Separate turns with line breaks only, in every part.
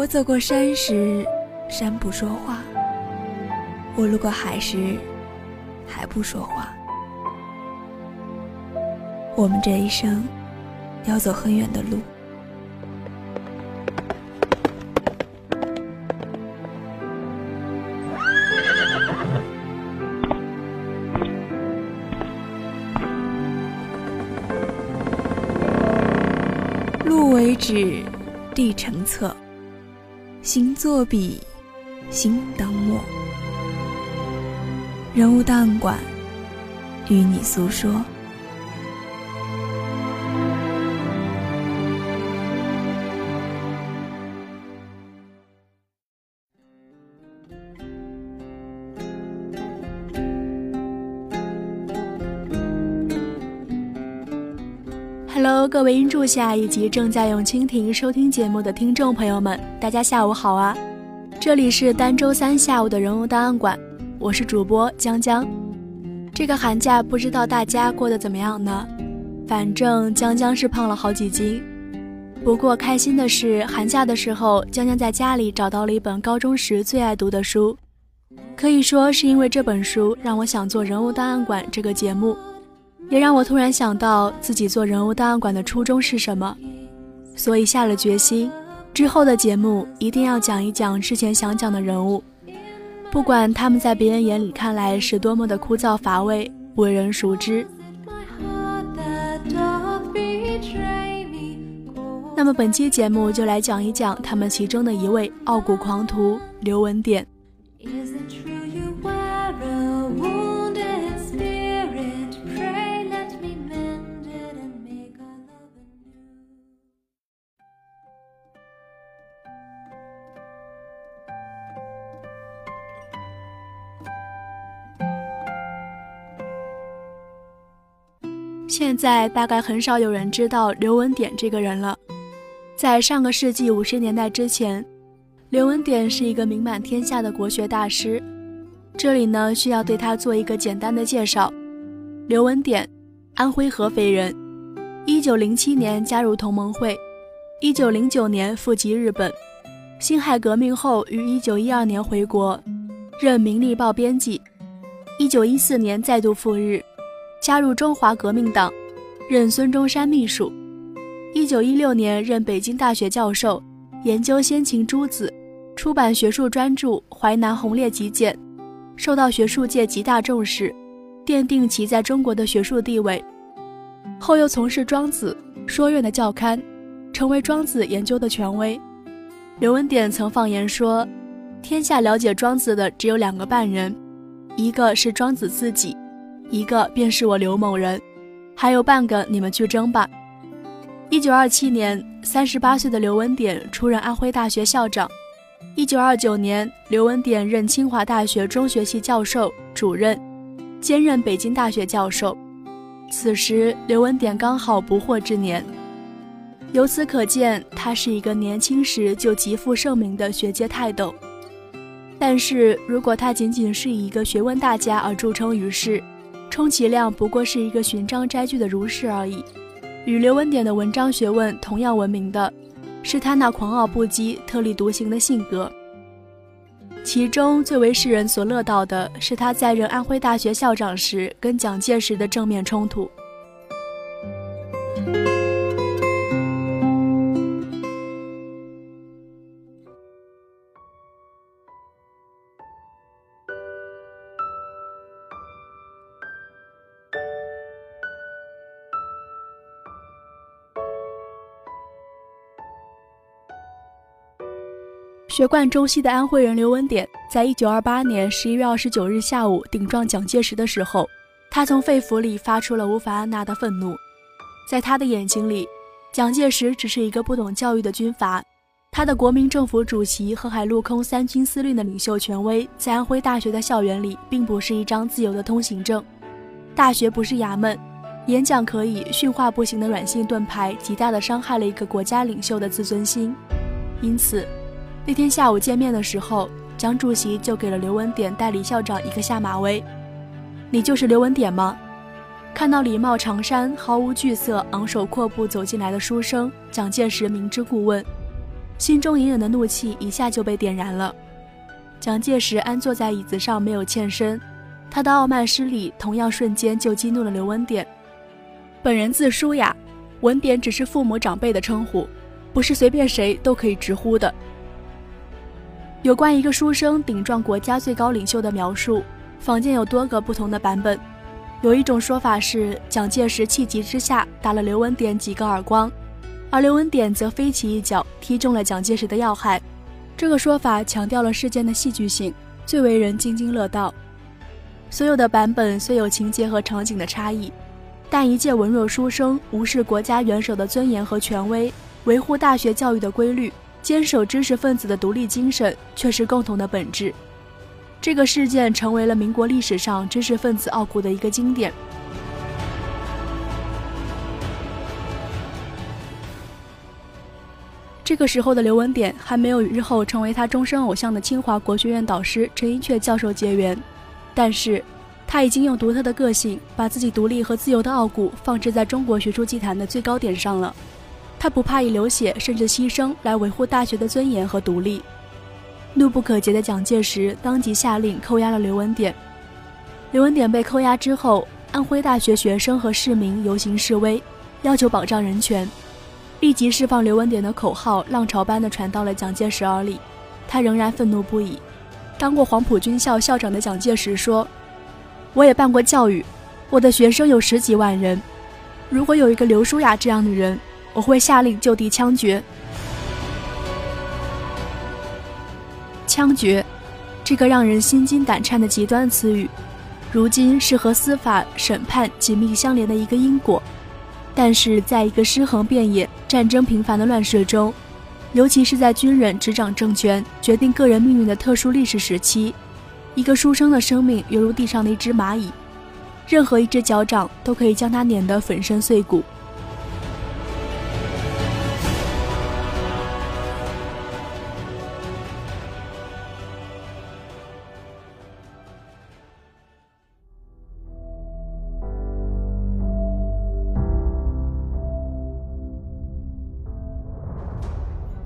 我走过山时，山不说话；我路过海时，海不说话。我们这一生要走很远的路。路为止，地成册，心作笔，心当墨。人物档案馆，与你诉说。
Hello，各位音柱下以及正在用蜻蜓收听节目的听众朋友们，大家下午好啊！这里是单周三下午的人物档案馆，我是主播江江。这个寒假不知道大家过得怎么样呢？反正江江是胖了好几斤。不过开心的是，寒假的时候，江江在家里找到了一本高中时最爱读的书，可以说是因为这本书让我想做人物档案馆这个节目。也让我突然想到自己做人物档案馆的初衷是什么，所以下了决心，之后的节目一定要讲一讲之前想讲的人物，不管他们在别人眼里看来是多么的枯燥乏味、为人熟知。那么本期节目就来讲一讲他们其中的一位傲骨狂徒刘文典。现在大概很少有人知道刘文典这个人了。在上个世纪五十年代之前，刘文典是一个名满天下的国学大师。这里呢，需要对他做一个简单的介绍。刘文典，安徽合肥人，一九零七年加入同盟会，一九零九年赴籍日本。辛亥革命后，于一九一二年回国，任《明利报》编辑。一九一四年再度赴日。加入中华革命党，任孙中山秘书。一九一六年任北京大学教授，研究先秦诸子，出版学术专著《淮南鸿烈集简》，受到学术界极大重视，奠定其在中国的学术地位。后又从事《庄子》说院的教刊，成为庄子研究的权威。刘文典曾放言说：“天下了解庄子的只有两个半人，一个是庄子自己。”一个便是我刘某人，还有半个你们去争吧。一九二七年，三十八岁的刘文典出任安徽大学校长。一九二九年，刘文典任清华大学中学系教授、主任，兼任北京大学教授。此时，刘文典刚好不惑之年，由此可见，他是一个年轻时就极负盛名的学界泰斗。但是如果他仅仅是以一个学问大家而著称于世，充其量不过是一个寻章摘句的儒士而已。与刘文典的文章学问同样闻名的，是他那狂傲不羁、特立独行的性格。其中最为世人所乐道的是他在任安徽大学校长时跟蒋介石的正面冲突。学贯中西的安徽人刘文典，在一九二八年十一月二十九日下午顶撞蒋介石的时候，他从肺腑里发出了无法按捺的愤怒。在他的眼睛里，蒋介石只是一个不懂教育的军阀，他的国民政府主席和海陆空三军司令的领袖权威，在安徽大学的校园里，并不是一张自由的通行证。大学不是衙门，演讲可以，训话不行的软性盾牌，极大的伤害了一个国家领袖的自尊心。因此，那天下午见面的时候，蒋主席就给了刘文典代理校长一个下马威：“你就是刘文典吗？”看到礼帽长衫、毫无惧色、昂首阔步走进来的书生，蒋介石明知故问。心中隐忍的怒气一下就被点燃了。蒋介石安坐在椅子上，没有欠身，他的傲慢失礼，同样瞬间就激怒了刘文典。本人字舒雅，文典只是父母长辈的称呼，不是随便谁都可以直呼的。有关一个书生顶撞国家最高领袖的描述，坊间有多个不同的版本。有一种说法是，蒋介石气急之下打了刘文典几个耳光。而刘文典则飞起一脚踢中了蒋介石的要害，这个说法强调了事件的戏剧性，最为人津津乐道。所有的版本虽有情节和场景的差异，但一介文弱书生无视国家元首的尊严和权威，维护大学教育的规律，坚守知识分子的独立精神，却是共同的本质。这个事件成为了民国历史上知识分子傲骨的一个经典。这个时候的刘文典还没有与日后成为他终身偶像的清华国学院导师陈寅恪教授结缘，但是他已经用独特的个性把自己独立和自由的傲骨放置在中国学术祭坛的最高点上了。他不怕以流血甚至牺牲来维护大学的尊严和独立。怒不可遏的蒋介石当即下令扣押了刘文典。刘文典被扣押之后，安徽大学学生和市民游行示威，要求保障人权。立即释放刘文典的口号浪潮般的传到了蒋介石耳里，他仍然愤怒不已。当过黄埔军校校长的蒋介石说：“我也办过教育，我的学生有十几万人。如果有一个刘书雅这样的人，我会下令就地枪决。”枪决，这个让人心惊胆颤的极端词语，如今是和司法审判紧密相连的一个因果。但是，在一个尸横遍野、战争频繁的乱世中，尤其是在军人执掌政权、决定个人命运的特殊历史时期，一个书生的生命犹如地上的一只蚂蚁，任何一只脚掌都可以将他碾得粉身碎骨。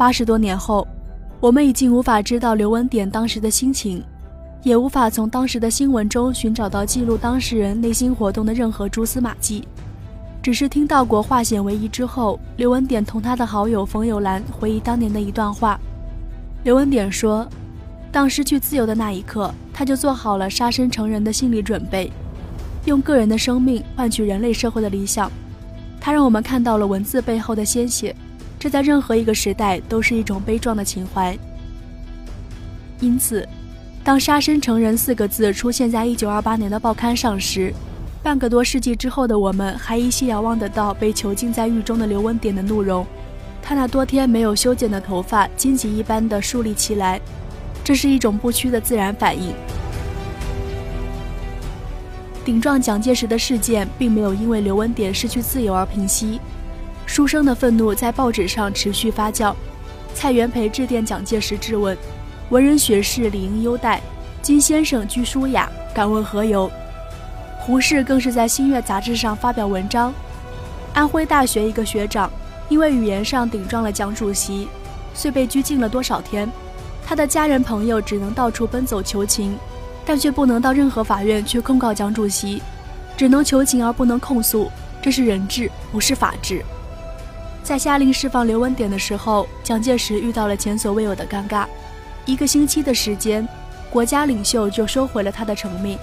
八十多年后，我们已经无法知道刘文典当时的心情，也无法从当时的新闻中寻找到记录当事人内心活动的任何蛛丝马迹。只是听到过化险为夷之后，刘文典同他的好友冯友兰回忆当年的一段话。刘文典说：“当失去自由的那一刻，他就做好了杀身成仁的心理准备，用个人的生命换取人类社会的理想。他让我们看到了文字背后的鲜血。”这在任何一个时代都是一种悲壮的情怀。因此，当“杀身成仁”四个字出现在1928年的报刊上时，半个多世纪之后的我们还依稀遥望得到被囚禁在狱中的刘文典的怒容。他那多天没有修剪的头发荆棘一般的竖立起来，这是一种不屈的自然反应。顶撞蒋介石的事件并没有因为刘文典失去自由而平息。书生的愤怒在报纸上持续发酵。蔡元培致电蒋介石质问：“文人学士理应优待，金先生居舒雅，敢问何由？”胡适更是在《新月》杂志上发表文章：安徽大学一个学长因为语言上顶撞了蒋主席，遂被拘禁了多少天？他的家人朋友只能到处奔走求情，但却不能到任何法院去控告蒋主席，只能求情而不能控诉。这是人治，不是法治。在下令释放刘文典的时候，蒋介石遇到了前所未有的尴尬。一个星期的时间，国家领袖就收回了他的成命。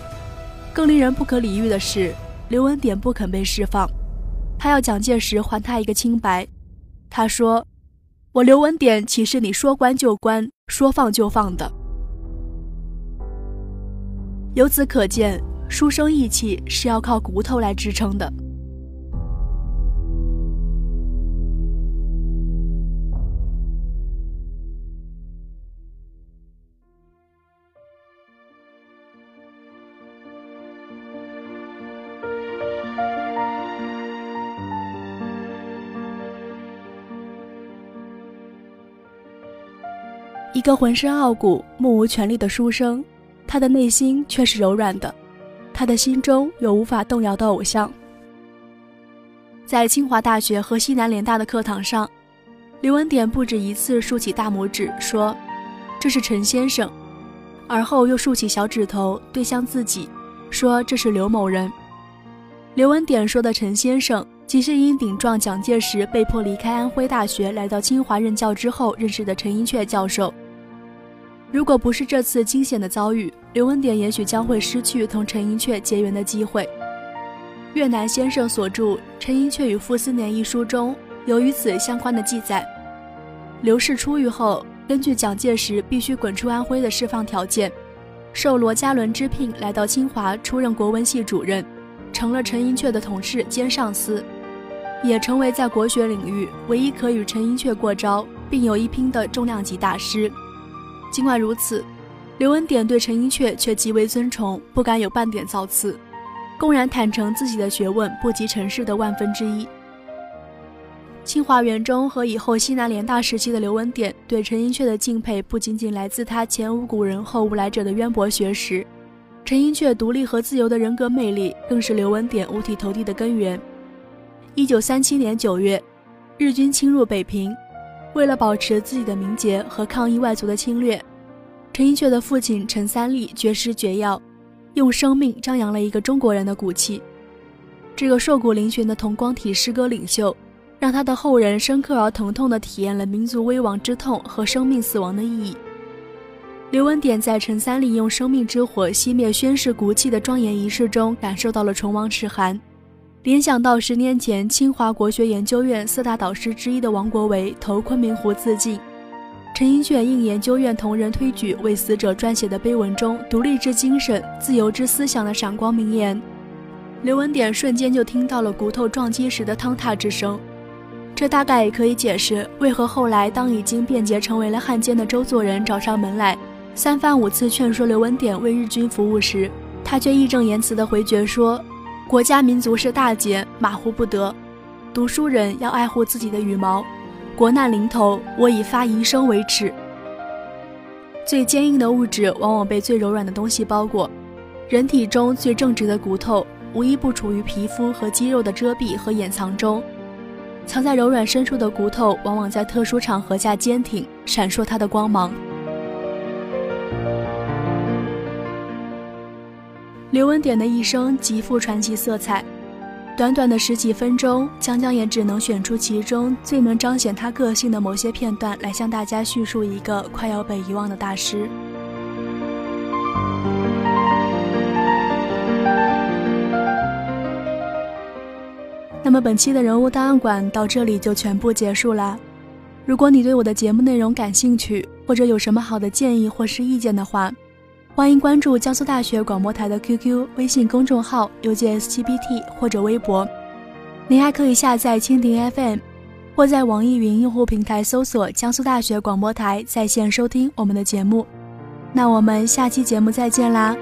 更令人不可理喻的是，刘文典不肯被释放，他要蒋介石还他一个清白。他说：“我刘文典岂是你说关就关、说放就放的？”由此可见，书生意气是要靠骨头来支撑的。一个浑身傲骨、目无权力的书生，他的内心却是柔软的，他的心中有无法动摇的偶像。在清华大学和西南联大的课堂上，刘文典不止一次竖起大拇指说：“这是陈先生。”而后又竖起小指头对向自己，说：“这是刘某人。”刘文典说的陈先生，即是因顶撞蒋介石被迫离开安徽大学来到清华任教之后认识的陈寅恪教授。如果不是这次惊险的遭遇，刘文典也许将会失去同陈寅恪结缘的机会。越南先生所著《陈寅恪与傅斯年》一书中有与此相关的记载。刘氏出狱后，根据蒋介石必须滚出安徽的释放条件，受罗家伦之聘来到清华出任国文系主任，成了陈寅恪的同事兼上司，也成为在国学领域唯一可与陈寅恪过招并有一拼的重量级大师。尽管如此，刘文典对陈寅恪却极为尊崇，不敢有半点造次，公然坦诚自己的学问不及陈氏的万分之一。清华园中和以后西南联大时期的刘文典对陈寅恪的敬佩，不仅仅来自他前无古人后无来者的渊博学识，陈寅恪独立和自由的人格魅力，更是刘文典五体投地的根源。一九三七年九月，日军侵入北平。为了保持自己的名节和抗议外族的侵略，陈寅恪的父亲陈三立绝食绝药，用生命张扬了一个中国人的骨气。这个瘦骨嶙峋的同光体诗歌领袖，让他的后人深刻而疼痛地体验了民族危亡之痛和生命死亡的意义。刘文典在陈三立用生命之火熄灭宣誓骨气的庄严仪式中，感受到了唇亡齿寒。联想到十年前清华国学研究院四大导师之一的王国维投昆明湖自尽，陈寅恪应研究院同仁推举为死者撰写的碑文中独立之精神、自由之思想的闪光名言，刘文典瞬间就听到了骨头撞击时的坍塌之声。这大概也可以解释为何后来当已经变节成为了汉奸的周作人找上门来，三番五次劝说刘文典为日军服务时，他却义正言辞地回绝说。国家民族是大节，马虎不得。读书人要爱护自己的羽毛。国难临头，我以发遗生为耻。最坚硬的物质往往被最柔软的东西包裹。人体中最正直的骨头，无一不处于皮肤和肌肉的遮蔽和掩藏中。藏在柔软深处的骨头，往往在特殊场合下坚挺，闪烁它的光芒。刘文典的一生极富传奇色彩，短短的十几分钟，江江也只能选出其中最能彰显他个性的某些片段来向大家叙述一个快要被遗忘的大师。那么本期的人物档案馆到这里就全部结束啦。如果你对我的节目内容感兴趣，或者有什么好的建议或是意见的话，欢迎关注江苏大学广播台的 QQ 微信公众号邮件 sgbt 或者微博。您还可以下载蜻蜓 FM，或在网易云用户平台搜索江苏大学广播台在线收听我们的节目。那我们下期节目再见啦！